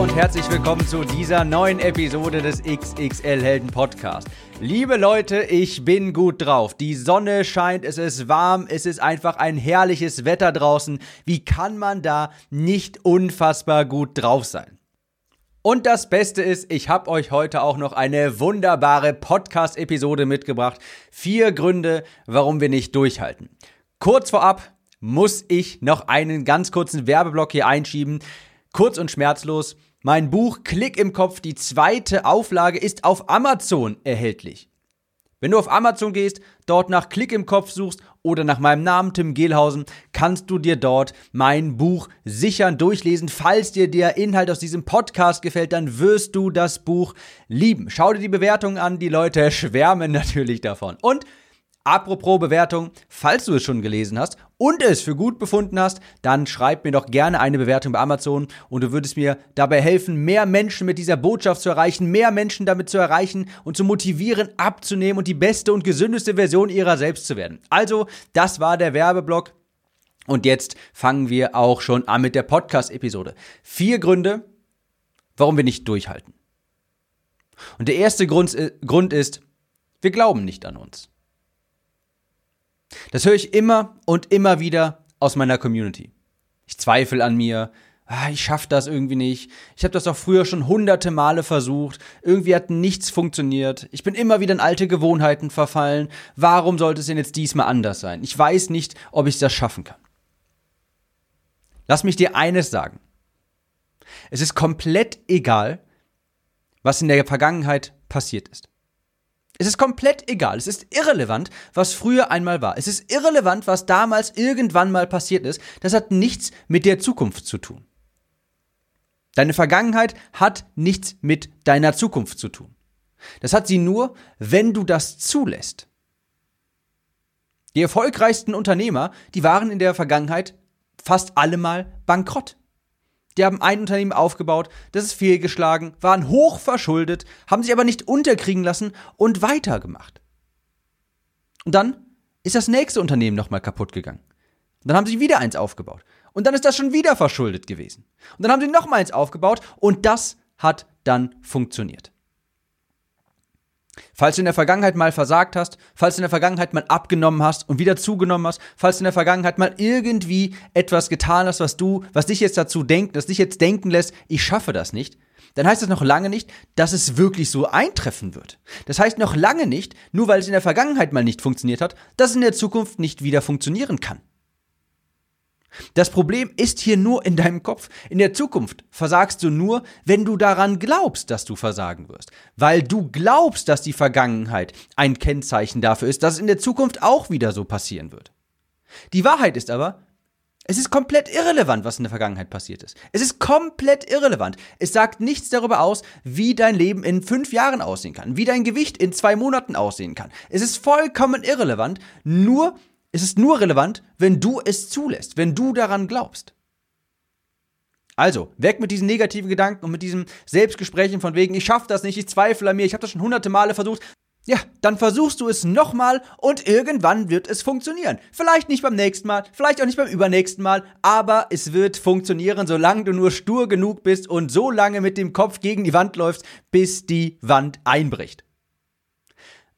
Und herzlich willkommen zu dieser neuen Episode des XXL Helden Podcast. Liebe Leute, ich bin gut drauf. Die Sonne scheint, es ist warm, es ist einfach ein herrliches Wetter draußen. Wie kann man da nicht unfassbar gut drauf sein? Und das Beste ist, ich habe euch heute auch noch eine wunderbare Podcast-Episode mitgebracht. Vier Gründe, warum wir nicht durchhalten. Kurz vorab muss ich noch einen ganz kurzen Werbeblock hier einschieben. Kurz und schmerzlos. Mein Buch Klick im Kopf, die zweite Auflage, ist auf Amazon erhältlich. Wenn du auf Amazon gehst, dort nach Klick im Kopf suchst oder nach meinem Namen Tim Gehlhausen, kannst du dir dort mein Buch sichern, durchlesen. Falls dir der Inhalt aus diesem Podcast gefällt, dann wirst du das Buch lieben. Schau dir die Bewertungen an, die Leute schwärmen natürlich davon. Und Apropos Bewertung, falls du es schon gelesen hast und es für gut befunden hast, dann schreib mir doch gerne eine Bewertung bei Amazon und du würdest mir dabei helfen, mehr Menschen mit dieser Botschaft zu erreichen, mehr Menschen damit zu erreichen und zu motivieren, abzunehmen und die beste und gesündeste Version ihrer selbst zu werden. Also, das war der Werbeblock. Und jetzt fangen wir auch schon an mit der Podcast-Episode. Vier Gründe, warum wir nicht durchhalten. Und der erste Grund, äh, Grund ist, wir glauben nicht an uns. Das höre ich immer und immer wieder aus meiner Community. Ich zweifle an mir, ah, ich schaffe das irgendwie nicht. Ich habe das auch früher schon hunderte Male versucht. Irgendwie hat nichts funktioniert. Ich bin immer wieder in alte Gewohnheiten verfallen. Warum sollte es denn jetzt diesmal anders sein? Ich weiß nicht, ob ich das schaffen kann. Lass mich dir eines sagen. Es ist komplett egal, was in der Vergangenheit passiert ist. Es ist komplett egal. Es ist irrelevant, was früher einmal war. Es ist irrelevant, was damals irgendwann mal passiert ist. Das hat nichts mit der Zukunft zu tun. Deine Vergangenheit hat nichts mit deiner Zukunft zu tun. Das hat sie nur, wenn du das zulässt. Die erfolgreichsten Unternehmer, die waren in der Vergangenheit fast allemal bankrott. Die haben ein Unternehmen aufgebaut, das ist fehlgeschlagen, waren hoch verschuldet, haben sich aber nicht unterkriegen lassen und weitergemacht. Und dann ist das nächste Unternehmen nochmal kaputt gegangen. Und dann haben sie wieder eins aufgebaut. Und dann ist das schon wieder verschuldet gewesen. Und dann haben sie nochmal eins aufgebaut und das hat dann funktioniert. Falls du in der Vergangenheit mal versagt hast, falls du in der Vergangenheit mal abgenommen hast und wieder zugenommen hast, falls du in der Vergangenheit mal irgendwie etwas getan hast, was du, was dich jetzt dazu denkt, das dich jetzt denken lässt, ich schaffe das nicht, dann heißt das noch lange nicht, dass es wirklich so eintreffen wird. Das heißt noch lange nicht, nur weil es in der Vergangenheit mal nicht funktioniert hat, dass es in der Zukunft nicht wieder funktionieren kann. Das Problem ist hier nur in deinem Kopf. In der Zukunft versagst du nur, wenn du daran glaubst, dass du versagen wirst. Weil du glaubst, dass die Vergangenheit ein Kennzeichen dafür ist, dass es in der Zukunft auch wieder so passieren wird. Die Wahrheit ist aber, es ist komplett irrelevant, was in der Vergangenheit passiert ist. Es ist komplett irrelevant. Es sagt nichts darüber aus, wie dein Leben in fünf Jahren aussehen kann, wie dein Gewicht in zwei Monaten aussehen kann. Es ist vollkommen irrelevant, nur es ist nur relevant, wenn du es zulässt, wenn du daran glaubst. Also, weg mit diesen negativen Gedanken und mit diesen Selbstgesprächen von wegen, ich schaffe das nicht, ich zweifle an mir, ich habe das schon hunderte Male versucht. Ja, dann versuchst du es nochmal und irgendwann wird es funktionieren. Vielleicht nicht beim nächsten Mal, vielleicht auch nicht beim übernächsten Mal, aber es wird funktionieren, solange du nur stur genug bist und so lange mit dem Kopf gegen die Wand läufst, bis die Wand einbricht.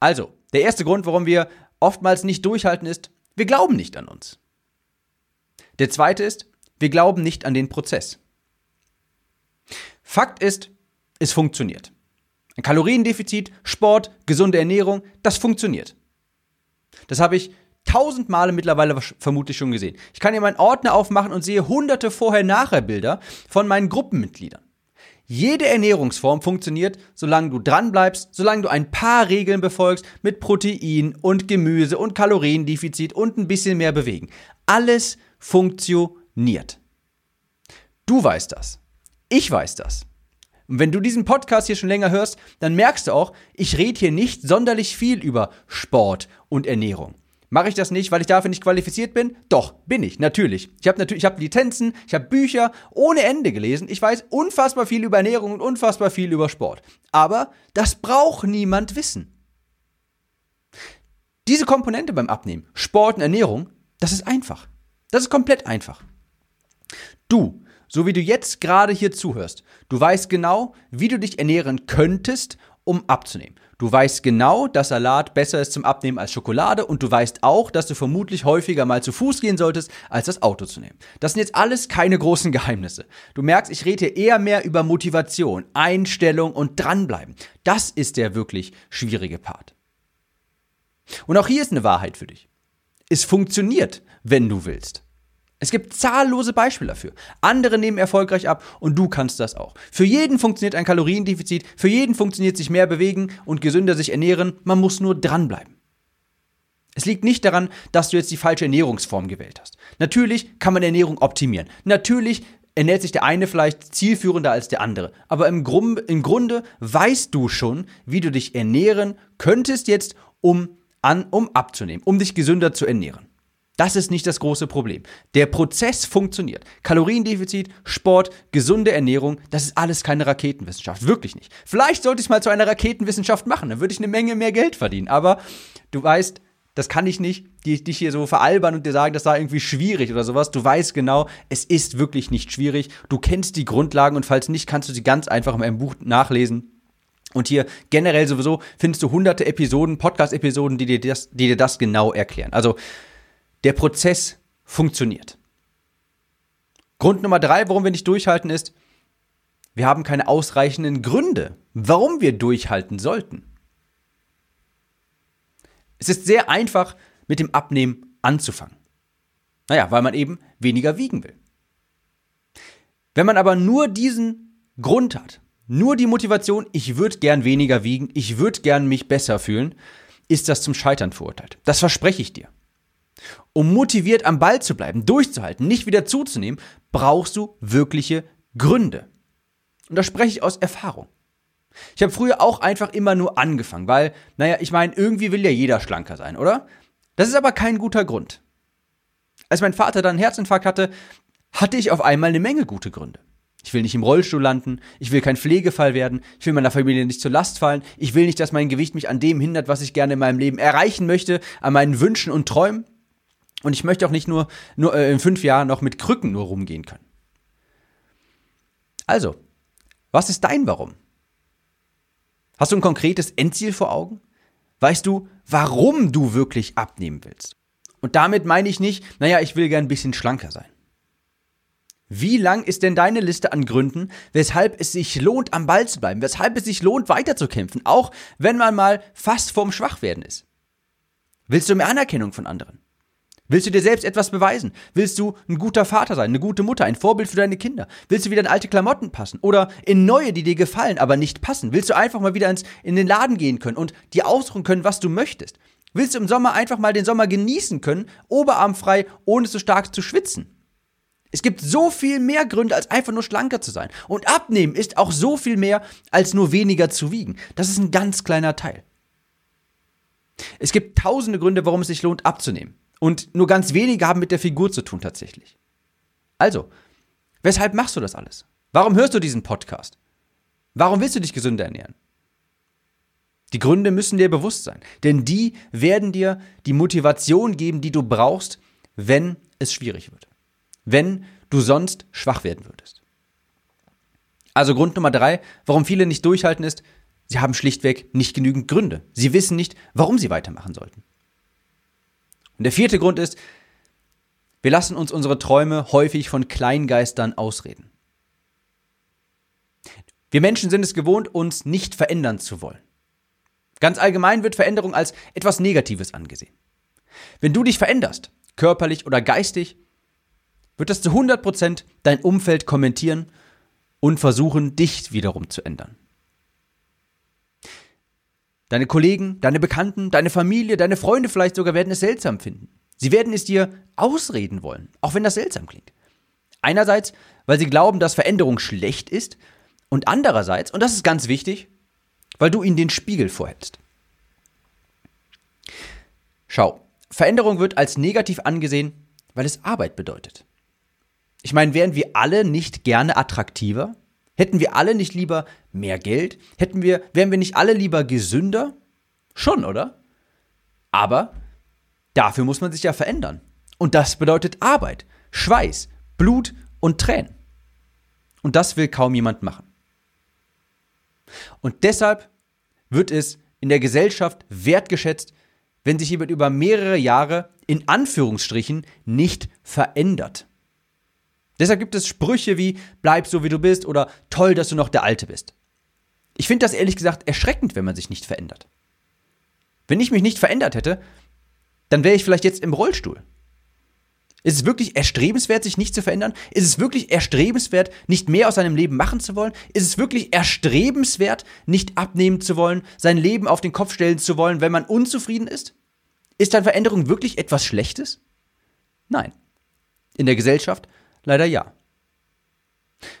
Also, der erste Grund, warum wir oftmals nicht durchhalten, ist, wir glauben nicht an uns. Der zweite ist, wir glauben nicht an den Prozess. Fakt ist, es funktioniert. Ein Kaloriendefizit, Sport, gesunde Ernährung, das funktioniert. Das habe ich tausend Male mittlerweile vermutlich schon gesehen. Ich kann hier meinen Ordner aufmachen und sehe hunderte Vorher-Nachher-Bilder von meinen Gruppenmitgliedern. Jede Ernährungsform funktioniert, solange du dranbleibst, solange du ein paar Regeln befolgst mit Protein und Gemüse und Kaloriendefizit und ein bisschen mehr bewegen. Alles funktioniert. Du weißt das. Ich weiß das. Und wenn du diesen Podcast hier schon länger hörst, dann merkst du auch, ich rede hier nicht sonderlich viel über Sport und Ernährung. Mache ich das nicht, weil ich dafür nicht qualifiziert bin? Doch, bin ich, natürlich. Ich habe natürlich, ich habe Lizenzen, ich habe Bücher ohne Ende gelesen. Ich weiß unfassbar viel über Ernährung und unfassbar viel über Sport. Aber das braucht niemand wissen. Diese Komponente beim Abnehmen, Sport und Ernährung, das ist einfach. Das ist komplett einfach. Du, so wie du jetzt gerade hier zuhörst, du weißt genau, wie du dich ernähren könntest, um abzunehmen. Du weißt genau, dass Salat besser ist zum Abnehmen als Schokolade und du weißt auch, dass du vermutlich häufiger mal zu Fuß gehen solltest, als das Auto zu nehmen. Das sind jetzt alles keine großen Geheimnisse. Du merkst, ich rede hier eher mehr über Motivation, Einstellung und dranbleiben. Das ist der wirklich schwierige Part. Und auch hier ist eine Wahrheit für dich. Es funktioniert, wenn du willst. Es gibt zahllose Beispiele dafür. Andere nehmen erfolgreich ab und du kannst das auch. Für jeden funktioniert ein Kaloriendefizit, für jeden funktioniert sich mehr bewegen und gesünder sich ernähren. Man muss nur dranbleiben. Es liegt nicht daran, dass du jetzt die falsche Ernährungsform gewählt hast. Natürlich kann man Ernährung optimieren. Natürlich ernährt sich der eine vielleicht zielführender als der andere. Aber im, Grund, im Grunde weißt du schon, wie du dich ernähren könntest jetzt, um, an, um abzunehmen, um dich gesünder zu ernähren. Das ist nicht das große Problem. Der Prozess funktioniert. Kaloriendefizit, Sport, gesunde Ernährung, das ist alles keine Raketenwissenschaft. Wirklich nicht. Vielleicht sollte ich es mal zu einer Raketenwissenschaft machen, dann würde ich eine Menge mehr Geld verdienen. Aber du weißt, das kann ich nicht, dich hier so veralbern und dir sagen, das sei irgendwie schwierig oder sowas. Du weißt genau, es ist wirklich nicht schwierig. Du kennst die Grundlagen und falls nicht, kannst du sie ganz einfach in meinem Buch nachlesen. Und hier generell sowieso findest du hunderte Episoden, Podcast-Episoden, die dir das, die dir das genau erklären. Also der Prozess funktioniert. Grund Nummer drei, warum wir nicht durchhalten, ist, wir haben keine ausreichenden Gründe, warum wir durchhalten sollten. Es ist sehr einfach, mit dem Abnehmen anzufangen. Naja, weil man eben weniger wiegen will. Wenn man aber nur diesen Grund hat, nur die Motivation, ich würde gern weniger wiegen, ich würde gern mich besser fühlen, ist das zum Scheitern verurteilt. Das verspreche ich dir. Um motiviert am Ball zu bleiben, durchzuhalten, nicht wieder zuzunehmen, brauchst du wirkliche Gründe. Und da spreche ich aus Erfahrung. Ich habe früher auch einfach immer nur angefangen, weil, naja, ich meine, irgendwie will ja jeder schlanker sein, oder? Das ist aber kein guter Grund. Als mein Vater dann einen Herzinfarkt hatte, hatte ich auf einmal eine Menge gute Gründe. Ich will nicht im Rollstuhl landen, ich will kein Pflegefall werden, ich will meiner Familie nicht zur Last fallen, ich will nicht, dass mein Gewicht mich an dem hindert, was ich gerne in meinem Leben erreichen möchte, an meinen Wünschen und Träumen. Und ich möchte auch nicht nur, nur äh, in fünf Jahren noch mit Krücken nur rumgehen können. Also, was ist dein Warum? Hast du ein konkretes Endziel vor Augen? Weißt du, warum du wirklich abnehmen willst? Und damit meine ich nicht, naja, ich will gern ein bisschen schlanker sein. Wie lang ist denn deine Liste an Gründen, weshalb es sich lohnt, am Ball zu bleiben, weshalb es sich lohnt, weiterzukämpfen, auch wenn man mal fast vorm Schwachwerden ist? Willst du mehr Anerkennung von anderen? Willst du dir selbst etwas beweisen? Willst du ein guter Vater sein, eine gute Mutter, ein Vorbild für deine Kinder? Willst du wieder in alte Klamotten passen oder in neue, die dir gefallen, aber nicht passen? Willst du einfach mal wieder ins, in den Laden gehen können und dir aussuchen können, was du möchtest? Willst du im Sommer einfach mal den Sommer genießen können, oberarmfrei, ohne so stark zu schwitzen? Es gibt so viel mehr Gründe, als einfach nur schlanker zu sein. Und abnehmen ist auch so viel mehr, als nur weniger zu wiegen. Das ist ein ganz kleiner Teil. Es gibt tausende Gründe, warum es sich lohnt, abzunehmen. Und nur ganz wenige haben mit der Figur zu tun tatsächlich. Also, weshalb machst du das alles? Warum hörst du diesen Podcast? Warum willst du dich gesünder ernähren? Die Gründe müssen dir bewusst sein, denn die werden dir die Motivation geben, die du brauchst, wenn es schwierig wird. Wenn du sonst schwach werden würdest. Also Grund Nummer drei, warum viele nicht durchhalten, ist, sie haben schlichtweg nicht genügend Gründe. Sie wissen nicht, warum sie weitermachen sollten. Und der vierte Grund ist, wir lassen uns unsere Träume häufig von Kleingeistern ausreden. Wir Menschen sind es gewohnt, uns nicht verändern zu wollen. Ganz allgemein wird Veränderung als etwas Negatives angesehen. Wenn du dich veränderst, körperlich oder geistig, wird das zu 100% dein Umfeld kommentieren und versuchen, dich wiederum zu ändern. Deine Kollegen, deine Bekannten, deine Familie, deine Freunde vielleicht sogar werden es seltsam finden. Sie werden es dir ausreden wollen, auch wenn das seltsam klingt. Einerseits, weil sie glauben, dass Veränderung schlecht ist, Und andererseits, und das ist ganz wichtig, weil du ihnen den Spiegel vorhältst. Schau, Veränderung wird als negativ angesehen, weil es Arbeit bedeutet. Ich meine, wären wir alle nicht gerne attraktiver? Hätten wir alle nicht lieber mehr Geld? Hätten wir, wären wir nicht alle lieber gesünder? Schon, oder? Aber dafür muss man sich ja verändern. Und das bedeutet Arbeit, Schweiß, Blut und Tränen. Und das will kaum jemand machen. Und deshalb wird es in der Gesellschaft wertgeschätzt, wenn sich jemand über mehrere Jahre in Anführungsstrichen nicht verändert. Deshalb gibt es Sprüche wie bleib so wie du bist oder toll, dass du noch der Alte bist. Ich finde das ehrlich gesagt erschreckend, wenn man sich nicht verändert. Wenn ich mich nicht verändert hätte, dann wäre ich vielleicht jetzt im Rollstuhl. Ist es wirklich erstrebenswert, sich nicht zu verändern? Ist es wirklich erstrebenswert, nicht mehr aus seinem Leben machen zu wollen? Ist es wirklich erstrebenswert, nicht abnehmen zu wollen, sein Leben auf den Kopf stellen zu wollen, wenn man unzufrieden ist? Ist dann Veränderung wirklich etwas Schlechtes? Nein. In der Gesellschaft leider ja.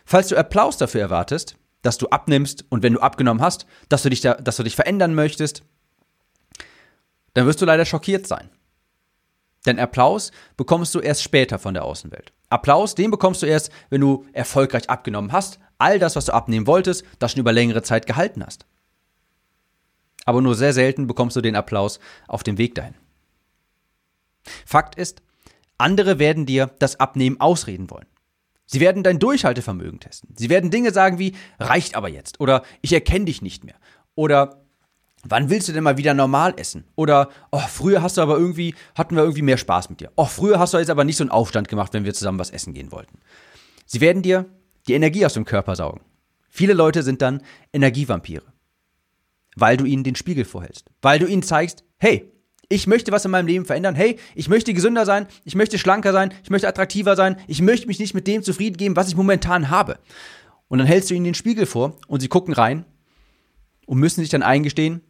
Falls du Applaus dafür erwartest, dass du abnimmst und wenn du abgenommen hast, dass du dich, da, dass du dich verändern möchtest, dann wirst du leider schockiert sein. Denn Applaus bekommst du erst später von der Außenwelt. Applaus, den bekommst du erst, wenn du erfolgreich abgenommen hast, all das, was du abnehmen wolltest, das schon über längere Zeit gehalten hast. Aber nur sehr selten bekommst du den Applaus auf dem Weg dahin. Fakt ist, andere werden dir das Abnehmen ausreden wollen. Sie werden dein Durchhaltevermögen testen. Sie werden Dinge sagen wie, reicht aber jetzt oder ich erkenne dich nicht mehr oder Wann willst du denn mal wieder normal essen? Oder, oh, früher hast du aber irgendwie, hatten wir irgendwie mehr Spaß mit dir. Oh, früher hast du jetzt aber nicht so einen Aufstand gemacht, wenn wir zusammen was essen gehen wollten. Sie werden dir die Energie aus dem Körper saugen. Viele Leute sind dann Energievampire. Weil du ihnen den Spiegel vorhältst. Weil du ihnen zeigst, hey, ich möchte was in meinem Leben verändern. Hey, ich möchte gesünder sein, ich möchte schlanker sein, ich möchte attraktiver sein, ich möchte mich nicht mit dem zufrieden geben, was ich momentan habe. Und dann hältst du ihnen den Spiegel vor und sie gucken rein und müssen sich dann eingestehen,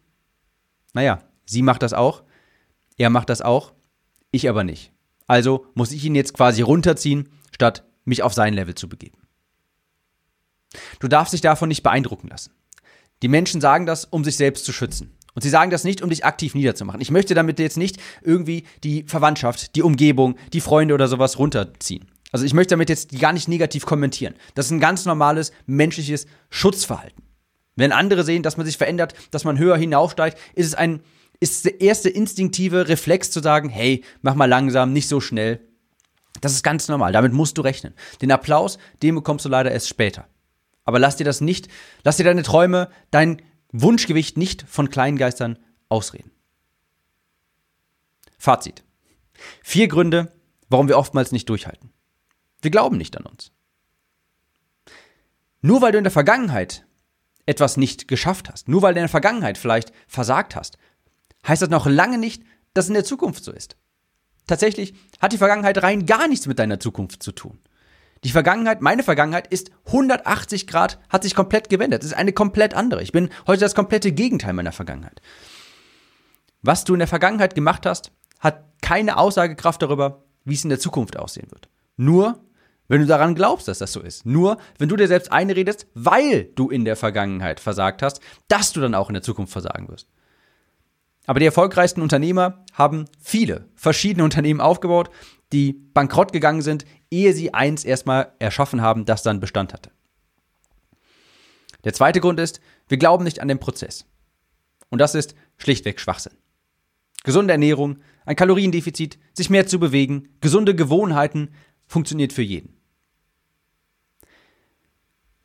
naja, sie macht das auch, er macht das auch, ich aber nicht. Also muss ich ihn jetzt quasi runterziehen, statt mich auf sein Level zu begeben. Du darfst dich davon nicht beeindrucken lassen. Die Menschen sagen das, um sich selbst zu schützen. Und sie sagen das nicht, um dich aktiv niederzumachen. Ich möchte damit jetzt nicht irgendwie die Verwandtschaft, die Umgebung, die Freunde oder sowas runterziehen. Also ich möchte damit jetzt gar nicht negativ kommentieren. Das ist ein ganz normales menschliches Schutzverhalten. Wenn andere sehen, dass man sich verändert, dass man höher hinaufsteigt, ist es ein, ist der erste instinktive Reflex zu sagen, hey, mach mal langsam, nicht so schnell. Das ist ganz normal, damit musst du rechnen. Den Applaus, den bekommst du leider erst später. Aber lass dir das nicht, lass dir deine Träume, dein Wunschgewicht nicht von Kleingeistern ausreden. Fazit. Vier Gründe, warum wir oftmals nicht durchhalten. Wir glauben nicht an uns. Nur weil du in der Vergangenheit etwas nicht geschafft hast, nur weil du in der Vergangenheit vielleicht versagt hast, heißt das noch lange nicht, dass es in der Zukunft so ist. Tatsächlich hat die Vergangenheit rein gar nichts mit deiner Zukunft zu tun. Die Vergangenheit, meine Vergangenheit ist 180 Grad, hat sich komplett gewendet. Es ist eine komplett andere. Ich bin heute das komplette Gegenteil meiner Vergangenheit. Was du in der Vergangenheit gemacht hast, hat keine Aussagekraft darüber, wie es in der Zukunft aussehen wird. Nur, wenn du daran glaubst, dass das so ist. Nur, wenn du dir selbst einredest, weil du in der Vergangenheit versagt hast, dass du dann auch in der Zukunft versagen wirst. Aber die erfolgreichsten Unternehmer haben viele verschiedene Unternehmen aufgebaut, die bankrott gegangen sind, ehe sie eins erstmal erschaffen haben, das dann Bestand hatte. Der zweite Grund ist, wir glauben nicht an den Prozess. Und das ist schlichtweg Schwachsinn. Gesunde Ernährung, ein Kaloriendefizit, sich mehr zu bewegen, gesunde Gewohnheiten funktioniert für jeden.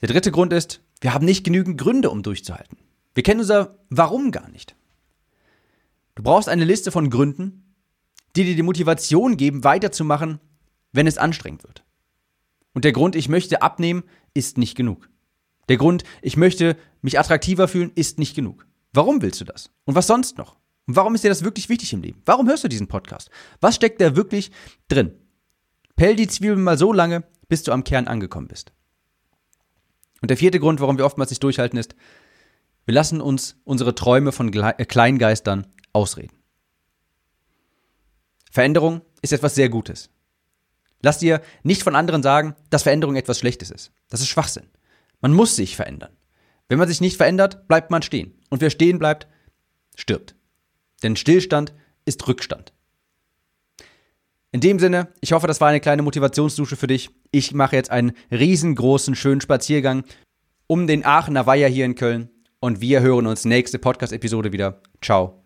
Der dritte Grund ist, wir haben nicht genügend Gründe, um durchzuhalten. Wir kennen unser Warum gar nicht. Du brauchst eine Liste von Gründen, die dir die Motivation geben, weiterzumachen, wenn es anstrengend wird. Und der Grund, ich möchte abnehmen, ist nicht genug. Der Grund, ich möchte mich attraktiver fühlen, ist nicht genug. Warum willst du das? Und was sonst noch? Und warum ist dir das wirklich wichtig im Leben? Warum hörst du diesen Podcast? Was steckt da wirklich drin? Pell die Zwiebeln mal so lange, bis du am Kern angekommen bist. Und der vierte Grund, warum wir oftmals nicht durchhalten, ist, wir lassen uns unsere Träume von äh, Kleingeistern ausreden. Veränderung ist etwas sehr Gutes. Lass dir nicht von anderen sagen, dass Veränderung etwas Schlechtes ist. Das ist Schwachsinn. Man muss sich verändern. Wenn man sich nicht verändert, bleibt man stehen. Und wer stehen bleibt, stirbt. Denn Stillstand ist Rückstand. In dem Sinne, ich hoffe, das war eine kleine Motivationsdusche für dich. Ich mache jetzt einen riesengroßen, schönen Spaziergang um den Aachener Weiher hier in Köln. Und wir hören uns nächste Podcast-Episode wieder. Ciao,